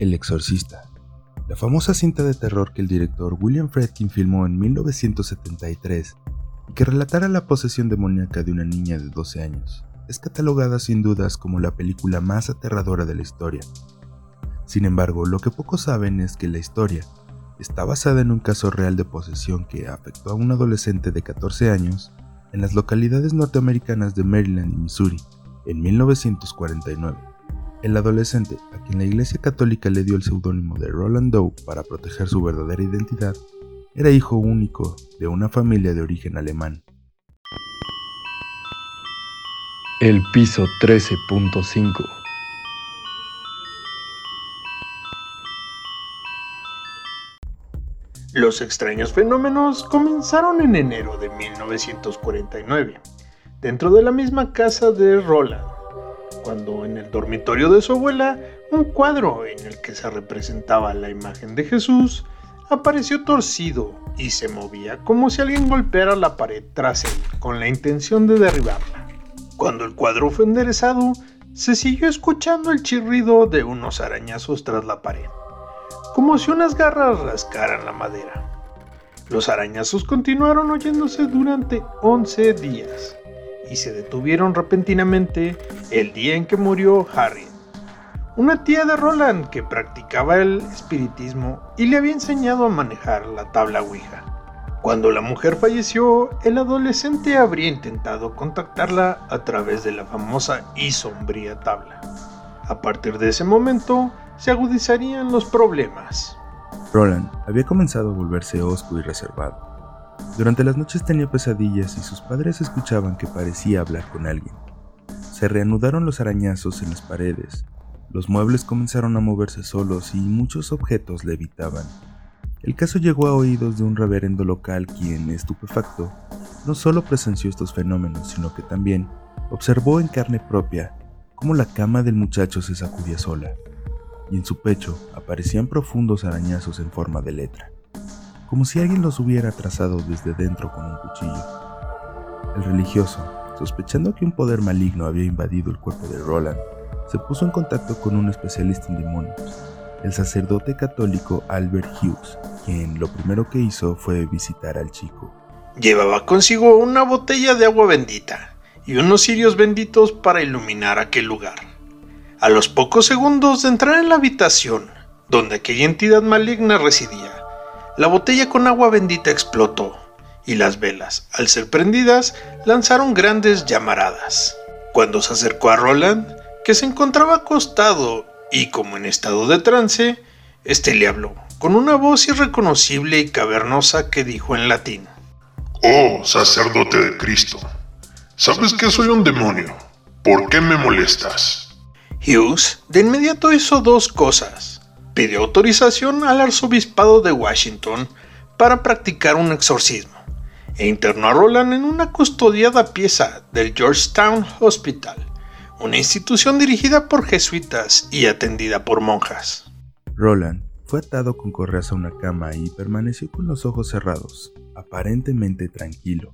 El Exorcista, la famosa cinta de terror que el director William Friedkin filmó en 1973 y que relatara la posesión demoníaca de una niña de 12 años, es catalogada sin dudas como la película más aterradora de la historia. Sin embargo, lo que pocos saben es que la historia está basada en un caso real de posesión que afectó a un adolescente de 14 años en las localidades norteamericanas de Maryland y Missouri en 1949. El adolescente, a quien la Iglesia Católica le dio el seudónimo de Roland Doe para proteger su verdadera identidad, era hijo único de una familia de origen alemán. El piso 13.5 Los extraños fenómenos comenzaron en enero de 1949, dentro de la misma casa de Roland, cuando en el dormitorio de su abuela un cuadro en el que se representaba la imagen de Jesús apareció torcido y se movía como si alguien golpeara la pared tras él con la intención de derribarla. Cuando el cuadro fue enderezado, se siguió escuchando el chirrido de unos arañazos tras la pared, como si unas garras rascaran la madera. Los arañazos continuaron oyéndose durante 11 días y se detuvieron repentinamente el día en que murió Harriet, una tía de Roland que practicaba el espiritismo y le había enseñado a manejar la tabla Ouija. Cuando la mujer falleció, el adolescente habría intentado contactarla a través de la famosa y sombría tabla. A partir de ese momento, se agudizarían los problemas. Roland había comenzado a volverse osco y reservado. Durante las noches tenía pesadillas y sus padres escuchaban que parecía hablar con alguien. Se reanudaron los arañazos en las paredes, los muebles comenzaron a moverse solos y muchos objetos levitaban. El caso llegó a oídos de un reverendo local quien, estupefacto, no solo presenció estos fenómenos, sino que también observó en carne propia cómo la cama del muchacho se sacudía sola, y en su pecho aparecían profundos arañazos en forma de letra como si alguien los hubiera trazado desde dentro con un cuchillo. El religioso, sospechando que un poder maligno había invadido el cuerpo de Roland, se puso en contacto con un especialista en demonios, el sacerdote católico Albert Hughes, quien lo primero que hizo fue visitar al chico. Llevaba consigo una botella de agua bendita y unos cirios benditos para iluminar aquel lugar. A los pocos segundos de entrar en la habitación donde aquella entidad maligna residía, la botella con agua bendita explotó y las velas, al ser prendidas, lanzaron grandes llamaradas. Cuando se acercó a Roland, que se encontraba acostado y como en estado de trance, este le habló con una voz irreconocible y cavernosa que dijo en latín: Oh, sacerdote de Cristo, sabes que soy un demonio. ¿Por qué me molestas? Hughes de inmediato hizo dos cosas pidió autorización al arzobispado de Washington para practicar un exorcismo e internó a Roland en una custodiada pieza del Georgetown Hospital, una institución dirigida por jesuitas y atendida por monjas. Roland fue atado con correas a una cama y permaneció con los ojos cerrados, aparentemente tranquilo.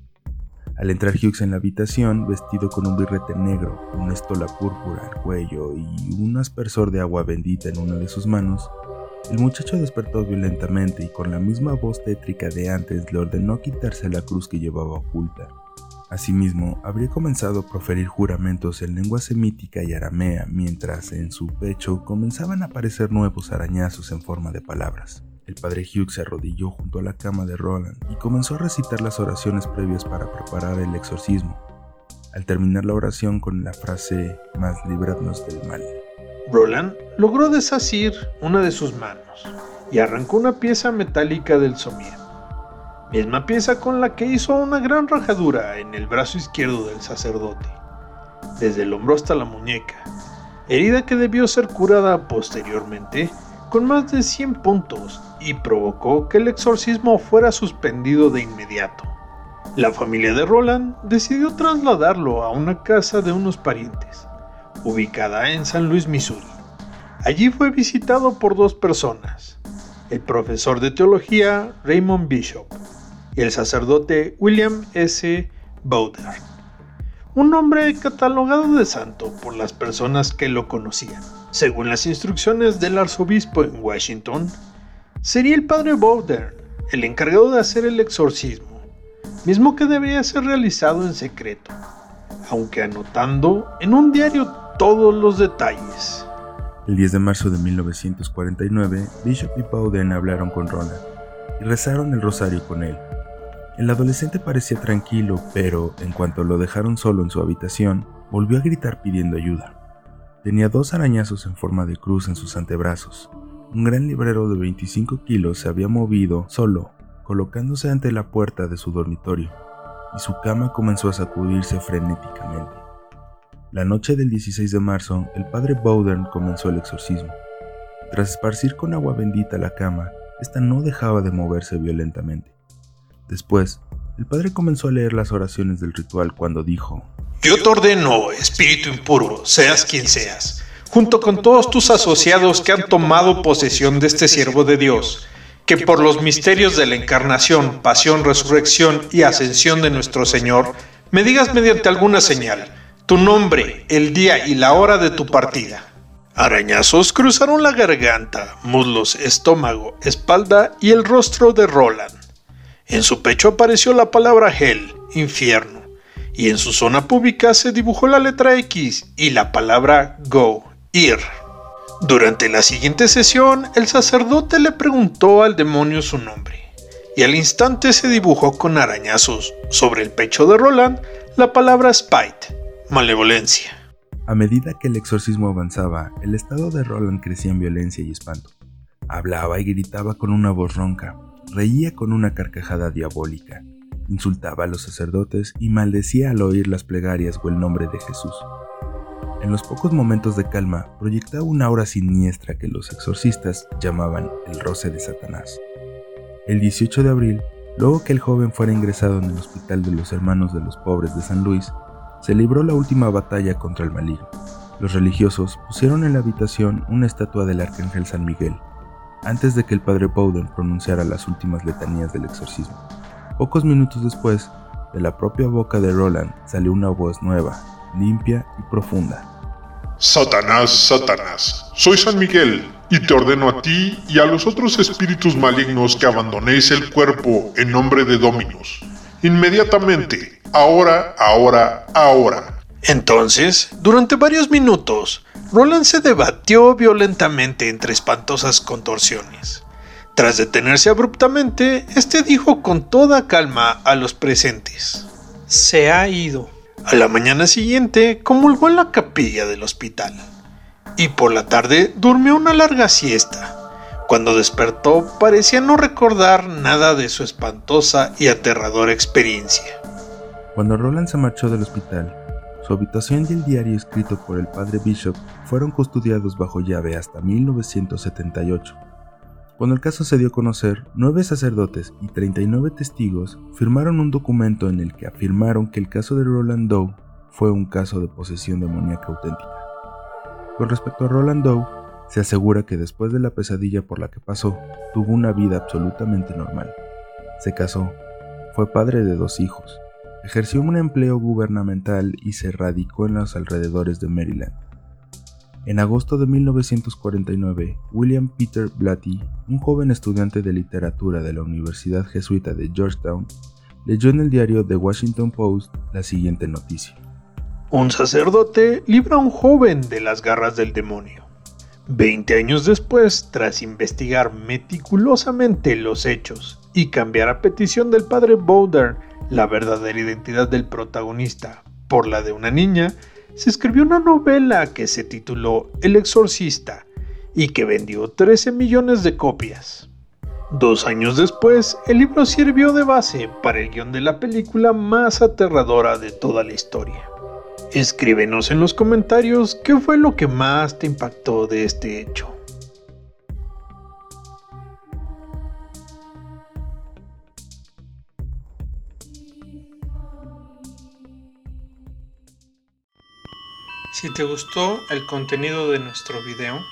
Al entrar Hughes en la habitación, vestido con un birrete negro, una estola púrpura al cuello y un aspersor de agua bendita en una de sus manos, el muchacho despertó violentamente y con la misma voz tétrica de antes le ordenó quitarse la cruz que llevaba oculta. Asimismo, habría comenzado a proferir juramentos en lengua semítica y aramea, mientras en su pecho comenzaban a aparecer nuevos arañazos en forma de palabras. El padre Hugh se arrodilló junto a la cama de Roland y comenzó a recitar las oraciones previas para preparar el exorcismo. Al terminar la oración con la frase Más libradnos del mal. Roland logró desasir una de sus manos y arrancó una pieza metálica del somier, misma pieza con la que hizo una gran rajadura en el brazo izquierdo del sacerdote, desde el hombro hasta la muñeca, herida que debió ser curada posteriormente con más de 100 puntos y provocó que el exorcismo fuera suspendido de inmediato. La familia de Roland decidió trasladarlo a una casa de unos parientes, ubicada en San Luis, Missouri. Allí fue visitado por dos personas, el profesor de teología Raymond Bishop y el sacerdote William S. Bowder. un hombre catalogado de santo por las personas que lo conocían. Según las instrucciones del arzobispo en Washington, sería el padre Bowder el encargado de hacer el exorcismo, mismo que debería ser realizado en secreto, aunque anotando en un diario todos los detalles. El 10 de marzo de 1949, Bishop y Bowden hablaron con Roland y rezaron el rosario con él. El adolescente parecía tranquilo, pero en cuanto lo dejaron solo en su habitación, volvió a gritar pidiendo ayuda. Tenía dos arañazos en forma de cruz en sus antebrazos. Un gran librero de 25 kilos se había movido solo, colocándose ante la puerta de su dormitorio, y su cama comenzó a sacudirse frenéticamente. La noche del 16 de marzo, el padre Bowden comenzó el exorcismo. Tras esparcir con agua bendita la cama, esta no dejaba de moverse violentamente. Después, el padre comenzó a leer las oraciones del ritual cuando dijo, Yo te ordeno, espíritu impuro, seas quien seas, junto con todos tus asociados que han tomado posesión de este siervo de Dios, que por los misterios de la encarnación, pasión, resurrección y ascensión de nuestro Señor, me digas mediante alguna señal, tu nombre, el día y la hora de tu partida. Arañazos cruzaron la garganta, muslos, estómago, espalda y el rostro de Roland. En su pecho apareció la palabra Hell, infierno, y en su zona pública se dibujó la letra X y la palabra Go, ir. Durante la siguiente sesión, el sacerdote le preguntó al demonio su nombre, y al instante se dibujó con arañazos sobre el pecho de Roland la palabra Spite, malevolencia. A medida que el exorcismo avanzaba, el estado de Roland crecía en violencia y espanto. Hablaba y gritaba con una voz ronca, reía con una carcajada diabólica, insultaba a los sacerdotes y maldecía al oír las plegarias o el nombre de Jesús. En los pocos momentos de calma, proyectaba una aura siniestra que los exorcistas llamaban el roce de Satanás. El 18 de abril, luego que el joven fuera ingresado en el Hospital de los Hermanos de los Pobres de San Luis, se libró la última batalla contra el maligno. Los religiosos pusieron en la habitación una estatua del arcángel San Miguel, antes de que el padre Bowden pronunciara las últimas letanías del exorcismo. Pocos minutos después, de la propia boca de Roland salió una voz nueva, limpia y profunda. Satanás, Satanás, soy San Miguel, y te ordeno a ti y a los otros espíritus malignos que abandonéis el cuerpo en nombre de Dominus. Inmediatamente, ahora, ahora, ahora. Entonces, durante varios minutos, Roland se debatió violentamente entre espantosas contorsiones. Tras detenerse abruptamente, este dijo con toda calma a los presentes: Se ha ido. A la mañana siguiente, comulgó en la capilla del hospital. Y por la tarde durmió una larga siesta. Cuando despertó, parecía no recordar nada de su espantosa y aterradora experiencia. Cuando Roland se marchó del hospital, su habitación y el diario escrito por el padre Bishop fueron custodiados bajo llave hasta 1978. Cuando el caso se dio a conocer, nueve sacerdotes y 39 testigos firmaron un documento en el que afirmaron que el caso de Roland Doe fue un caso de posesión demoníaca auténtica. Con respecto a Roland Doe, se asegura que después de la pesadilla por la que pasó, tuvo una vida absolutamente normal. Se casó, fue padre de dos hijos, ejerció un empleo gubernamental y se radicó en los alrededores de Maryland. En agosto de 1949, William Peter Blatty, un joven estudiante de literatura de la Universidad Jesuita de Georgetown, leyó en el diario The Washington Post la siguiente noticia. Un sacerdote libra a un joven de las garras del demonio. Veinte años después, tras investigar meticulosamente los hechos y cambiar a petición del padre Bowder la verdadera identidad del protagonista por la de una niña, se escribió una novela que se tituló El Exorcista y que vendió 13 millones de copias. Dos años después, el libro sirvió de base para el guion de la película más aterradora de toda la historia. Escríbenos en los comentarios qué fue lo que más te impactó de este hecho. Si te gustó el contenido de nuestro video,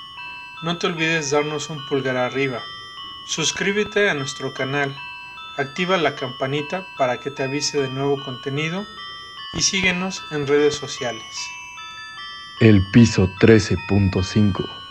no te olvides darnos un pulgar arriba, suscríbete a nuestro canal, activa la campanita para que te avise de nuevo contenido y síguenos en redes sociales. El piso 13.5